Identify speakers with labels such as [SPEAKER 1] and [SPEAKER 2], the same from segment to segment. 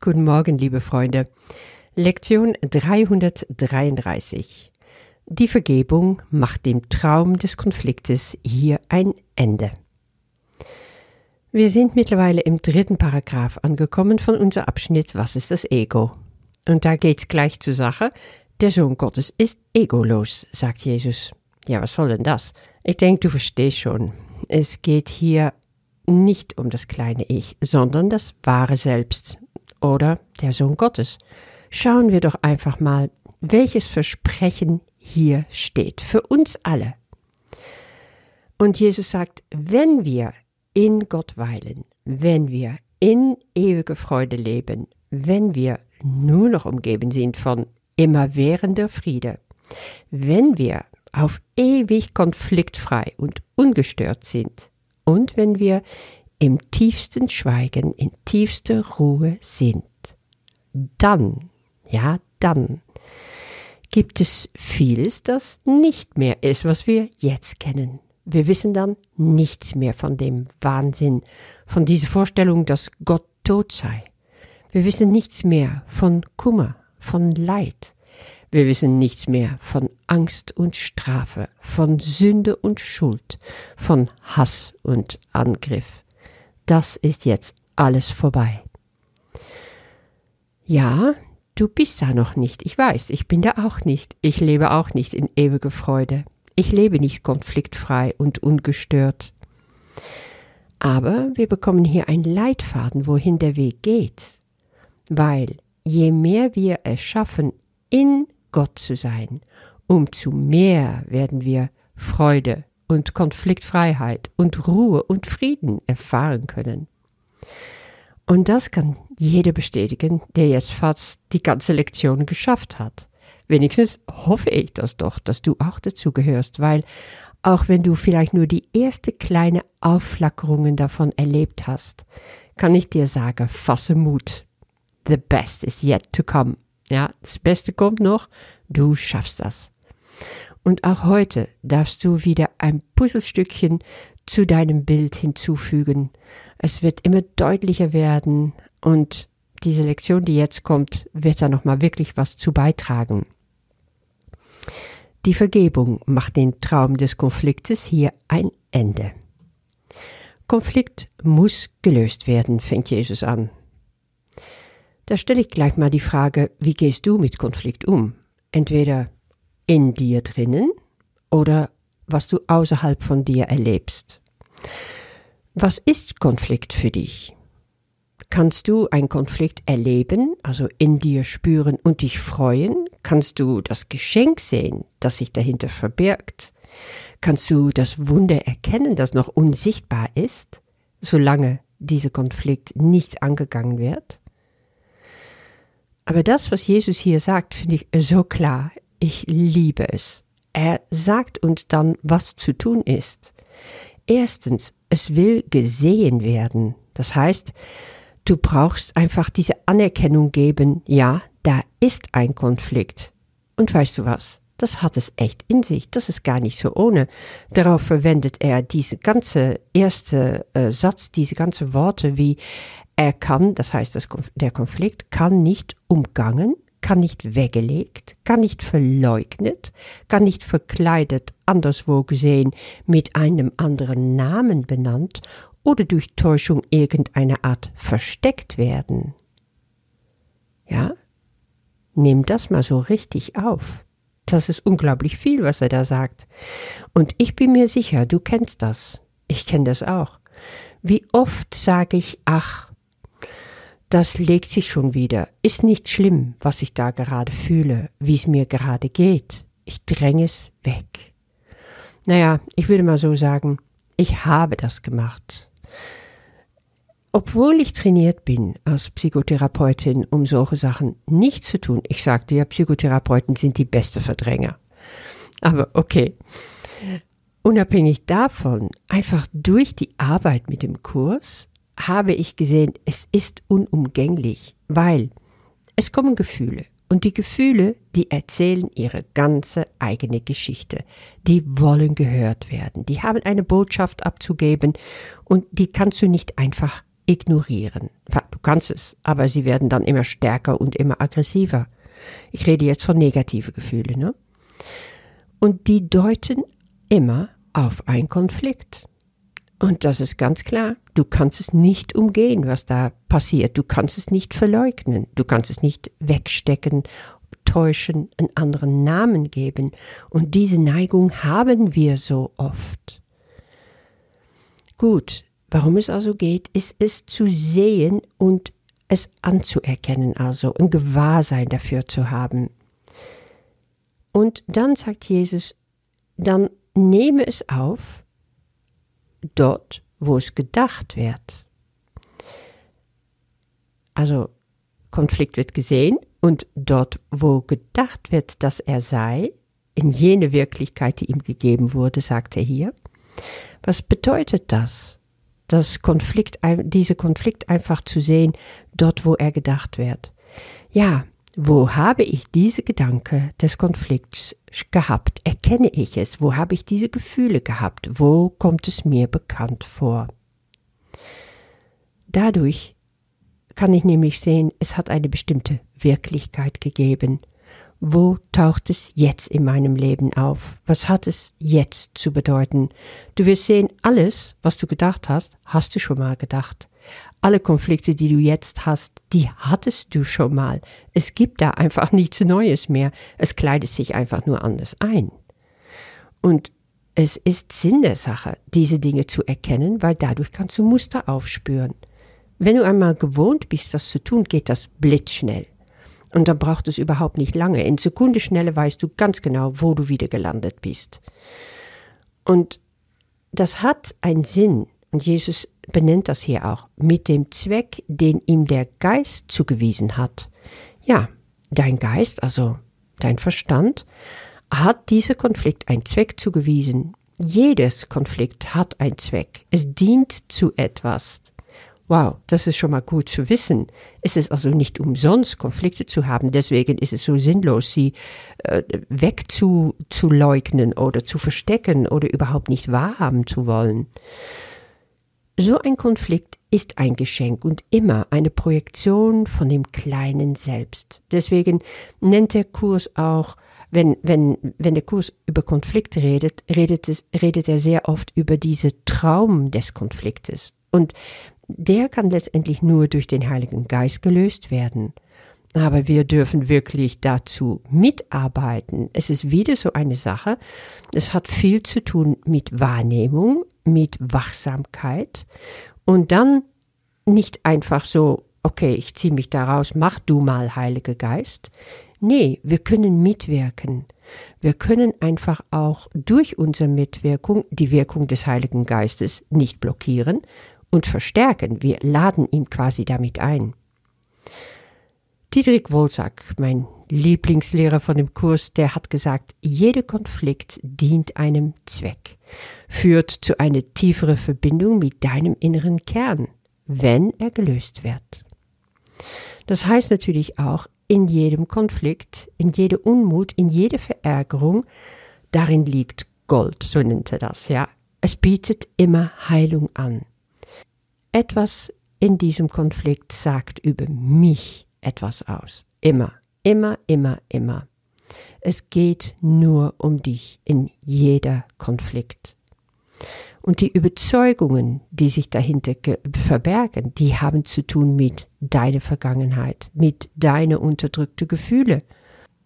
[SPEAKER 1] Guten Morgen, liebe Freunde. Lektion 333. Die Vergebung macht dem Traum des Konfliktes hier ein Ende. Wir sind mittlerweile im dritten Paragraph angekommen von unser Abschnitt Was ist das Ego? Und da geht's gleich zur Sache. Der Sohn Gottes ist egolos, sagt Jesus. Ja, was soll denn das? Ich denke, du verstehst schon. Es geht hier nicht um das kleine Ich, sondern das wahre Selbst, oder der Sohn Gottes. Schauen wir doch einfach mal, welches Versprechen hier steht, für uns alle. Und Jesus sagt, wenn wir in Gott weilen, wenn wir in ewige Freude leben, wenn wir nur noch umgeben sind von immerwährender Friede, wenn wir auf ewig konfliktfrei und ungestört sind und wenn wir im tiefsten Schweigen, in tiefster Ruhe sind, dann, ja, dann gibt es vieles, das nicht mehr ist, was wir jetzt kennen. Wir wissen dann nichts mehr von dem Wahnsinn, von dieser Vorstellung, dass Gott tot sei. Wir wissen nichts mehr von Kummer, von Leid. Wir wissen nichts mehr von Angst und Strafe, von Sünde und Schuld, von Hass und Angriff das ist jetzt alles vorbei. Ja, du bist da noch nicht, ich weiß, ich bin da auch nicht, ich lebe auch nicht in ewiger Freude, ich lebe nicht konfliktfrei und ungestört. Aber wir bekommen hier einen Leitfaden, wohin der Weg geht, weil je mehr wir es schaffen, in Gott zu sein, umso mehr werden wir Freude und Konfliktfreiheit und Ruhe und Frieden erfahren können. Und das kann jeder bestätigen, der jetzt fast die ganze Lektion geschafft hat. Wenigstens hoffe ich das doch, dass du auch dazu gehörst, weil auch wenn du vielleicht nur die erste kleine Aufflackerungen davon erlebt hast, kann ich dir sagen, fasse Mut. The best is yet to come. Ja, das Beste kommt noch, du schaffst das. Und auch heute darfst du wieder ein Puzzlestückchen zu deinem Bild hinzufügen. Es wird immer deutlicher werden und diese Lektion, die jetzt kommt, wird da nochmal wirklich was zu beitragen. Die Vergebung macht den Traum des Konfliktes hier ein Ende. Konflikt muss gelöst werden, fängt Jesus an. Da stelle ich gleich mal die Frage, wie gehst du mit Konflikt um? Entweder in dir drinnen oder was du außerhalb von dir erlebst. Was ist Konflikt für dich? Kannst du einen Konflikt erleben, also in dir spüren und dich freuen? Kannst du das Geschenk sehen, das sich dahinter verbirgt? Kannst du das Wunder erkennen, das noch unsichtbar ist, solange dieser Konflikt nicht angegangen wird? Aber das, was Jesus hier sagt, finde ich so klar. Ich liebe es. Er sagt uns dann, was zu tun ist. Erstens, es will gesehen werden. Das heißt, du brauchst einfach diese Anerkennung geben, ja, da ist ein Konflikt. Und weißt du was? Das hat es echt in sich. Das ist gar nicht so ohne. Darauf verwendet er diese ganze erste äh, Satz, diese ganze Worte wie er kann, das heißt, das, der Konflikt kann nicht umgangen, kann nicht weggelegt, kann nicht verleugnet, kann nicht verkleidet, anderswo gesehen, mit einem anderen Namen benannt oder durch Täuschung irgendeiner Art versteckt werden. Ja? Nimm das mal so richtig auf. Das ist unglaublich viel, was er da sagt. Und ich bin mir sicher, du kennst das. Ich kenne das auch. Wie oft sage ich, ach, das legt sich schon wieder. Ist nicht schlimm, was ich da gerade fühle, wie es mir gerade geht. Ich dränge es weg. Naja, ich würde mal so sagen, ich habe das gemacht. Obwohl ich trainiert bin als Psychotherapeutin, um solche Sachen nicht zu tun. Ich sagte ja, Psychotherapeuten sind die beste Verdränger. Aber okay. Unabhängig davon, einfach durch die Arbeit mit dem Kurs, habe ich gesehen, es ist unumgänglich, weil es kommen Gefühle. Und die Gefühle, die erzählen ihre ganze eigene Geschichte. Die wollen gehört werden. Die haben eine Botschaft abzugeben und die kannst du nicht einfach ignorieren. Du kannst es, aber sie werden dann immer stärker und immer aggressiver. Ich rede jetzt von negative Gefühle, ne? Und die deuten immer auf einen Konflikt. Und das ist ganz klar. Du kannst es nicht umgehen, was da passiert. Du kannst es nicht verleugnen. Du kannst es nicht wegstecken, täuschen, einen anderen Namen geben. Und diese Neigung haben wir so oft. Gut, warum es also geht, ist es zu sehen und es anzuerkennen, also ein Gewahrsein dafür zu haben. Und dann sagt Jesus, dann nehme es auf, dort, wo es gedacht wird. Also Konflikt wird gesehen und dort, wo gedacht wird, dass er sei, in jene Wirklichkeit, die ihm gegeben wurde, sagt er hier. Was bedeutet das? Das Konflikt, diese Konflikt einfach zu sehen, dort, wo er gedacht wird. Ja, wo habe ich diese Gedanke des Konflikts gehabt? Erkenne ich es? Wo habe ich diese Gefühle gehabt? Wo kommt es mir bekannt vor? Dadurch kann ich nämlich sehen, es hat eine bestimmte Wirklichkeit gegeben. Wo taucht es jetzt in meinem Leben auf? Was hat es jetzt zu bedeuten? Du wirst sehen, alles, was du gedacht hast, hast du schon mal gedacht alle Konflikte, die du jetzt hast, die hattest du schon mal. Es gibt da einfach nichts Neues mehr. Es kleidet sich einfach nur anders ein. Und es ist Sinn der Sache, diese Dinge zu erkennen, weil dadurch kannst du Muster aufspüren. Wenn du einmal gewohnt bist, das zu tun, geht das blitzschnell. Und dann braucht es überhaupt nicht lange. In Sekundenschnelle weißt du ganz genau, wo du wieder gelandet bist. Und das hat einen Sinn. Und Jesus benennt das hier auch, mit dem Zweck, den ihm der Geist zugewiesen hat. Ja, dein Geist, also dein Verstand, hat dieser Konflikt einen Zweck zugewiesen. Jedes Konflikt hat einen Zweck. Es dient zu etwas. Wow, das ist schon mal gut zu wissen. Es ist also nicht umsonst, Konflikte zu haben. Deswegen ist es so sinnlos, sie äh, wegzuleugnen oder zu verstecken oder überhaupt nicht wahrhaben zu wollen. So ein Konflikt ist ein Geschenk und immer eine Projektion von dem kleinen Selbst. Deswegen nennt der Kurs auch, wenn, wenn, wenn der Kurs über Konflikte redet, redet, es, redet er sehr oft über diese Traum des Konfliktes. Und der kann letztendlich nur durch den Heiligen Geist gelöst werden. Aber wir dürfen wirklich dazu mitarbeiten. Es ist wieder so eine Sache. Es hat viel zu tun mit Wahrnehmung, mit Wachsamkeit und dann nicht einfach so, okay, ich ziehe mich da raus, mach du mal, Heiliger Geist. Nee, wir können mitwirken. Wir können einfach auch durch unsere Mitwirkung die Wirkung des Heiligen Geistes nicht blockieren und verstärken. Wir laden ihn quasi damit ein. Dietrich Wolsack, mein Lieblingslehrer von dem Kurs, der hat gesagt, jeder Konflikt dient einem Zweck, führt zu einer tieferen Verbindung mit deinem inneren Kern, wenn er gelöst wird. Das heißt natürlich auch, in jedem Konflikt, in jeder Unmut, in jeder Verärgerung, darin liegt Gold, so nennt er das, ja. Es bietet immer Heilung an. Etwas in diesem Konflikt sagt über mich, etwas aus. Immer, immer, immer, immer. Es geht nur um dich in jeder Konflikt. Und die Überzeugungen, die sich dahinter verbergen, die haben zu tun mit deiner Vergangenheit, mit deinen unterdrückten Gefühle.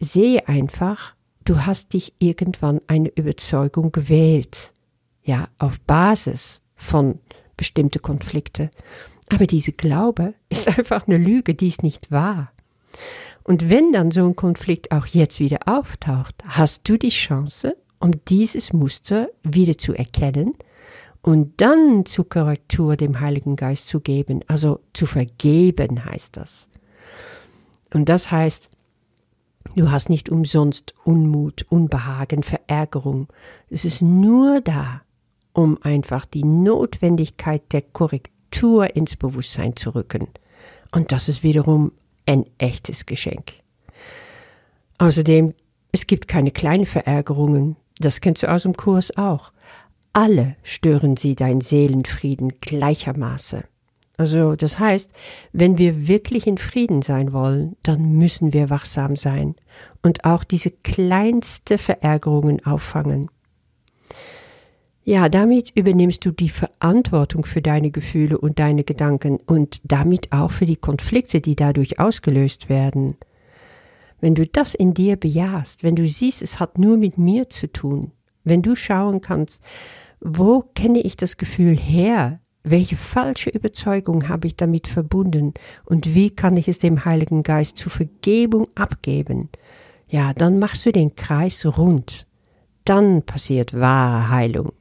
[SPEAKER 1] Sehe einfach, du hast dich irgendwann eine Überzeugung gewählt. Ja, auf Basis von bestimmten Konflikten. Aber diese Glaube ist einfach eine Lüge, die ist nicht wahr. Und wenn dann so ein Konflikt auch jetzt wieder auftaucht, hast du die Chance, um dieses Muster wieder zu erkennen und dann zur Korrektur dem Heiligen Geist zu geben, also zu vergeben heißt das. Und das heißt, du hast nicht umsonst Unmut, Unbehagen, Verärgerung. Es ist nur da, um einfach die Notwendigkeit der Korrektur ins Bewusstsein zu rücken. Und das ist wiederum ein echtes Geschenk. Außerdem, es gibt keine kleinen Verärgerungen, das kennst du aus dem Kurs auch. Alle stören sie dein Seelenfrieden gleichermaßen. Also das heißt, wenn wir wirklich in Frieden sein wollen, dann müssen wir wachsam sein und auch diese kleinste Verärgerungen auffangen. Ja, damit übernimmst du die Verantwortung für deine Gefühle und deine Gedanken und damit auch für die Konflikte, die dadurch ausgelöst werden. Wenn du das in dir bejahst, wenn du siehst, es hat nur mit mir zu tun, wenn du schauen kannst, wo kenne ich das Gefühl her, welche falsche Überzeugung habe ich damit verbunden und wie kann ich es dem Heiligen Geist zur Vergebung abgeben? Ja, dann machst du den Kreis rund. Dann passiert wahre Heilung.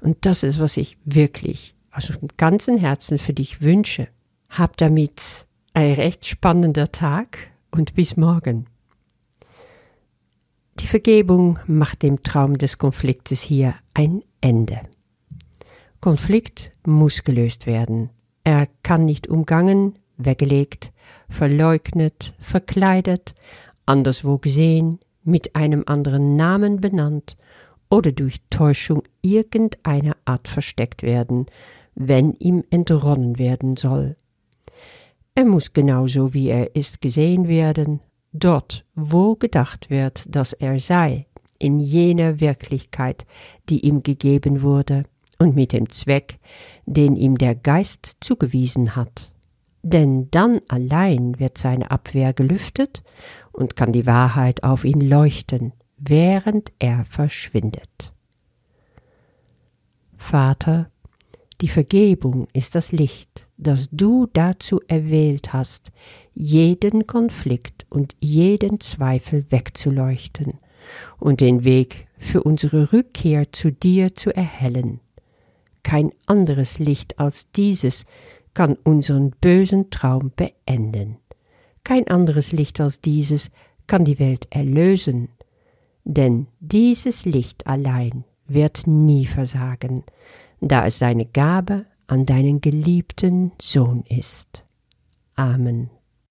[SPEAKER 1] Und das ist, was ich wirklich aus dem ganzen Herzen für dich wünsche. Hab damit ein recht spannender Tag und bis morgen. Die Vergebung macht dem Traum des Konfliktes hier ein Ende. Konflikt muss gelöst werden. Er kann nicht umgangen, weggelegt, verleugnet, verkleidet, anderswo gesehen, mit einem anderen Namen benannt oder durch Täuschung irgendeiner Art versteckt werden, wenn ihm entronnen werden soll. Er muss genauso wie er ist gesehen werden, dort, wo gedacht wird, dass er sei, in jener Wirklichkeit, die ihm gegeben wurde und mit dem Zweck, den ihm der Geist zugewiesen hat. Denn dann allein wird seine Abwehr gelüftet und kann die Wahrheit auf ihn leuchten, während er verschwindet. Vater, die Vergebung ist das Licht, das du dazu erwählt hast, jeden Konflikt und jeden Zweifel wegzuleuchten und den Weg für unsere Rückkehr zu dir zu erhellen. Kein anderes Licht als dieses kann unseren bösen Traum beenden. Kein anderes Licht als dieses kann die Welt erlösen. Denn dieses Licht allein wird nie versagen, da es deine Gabe an deinen geliebten Sohn ist. Amen.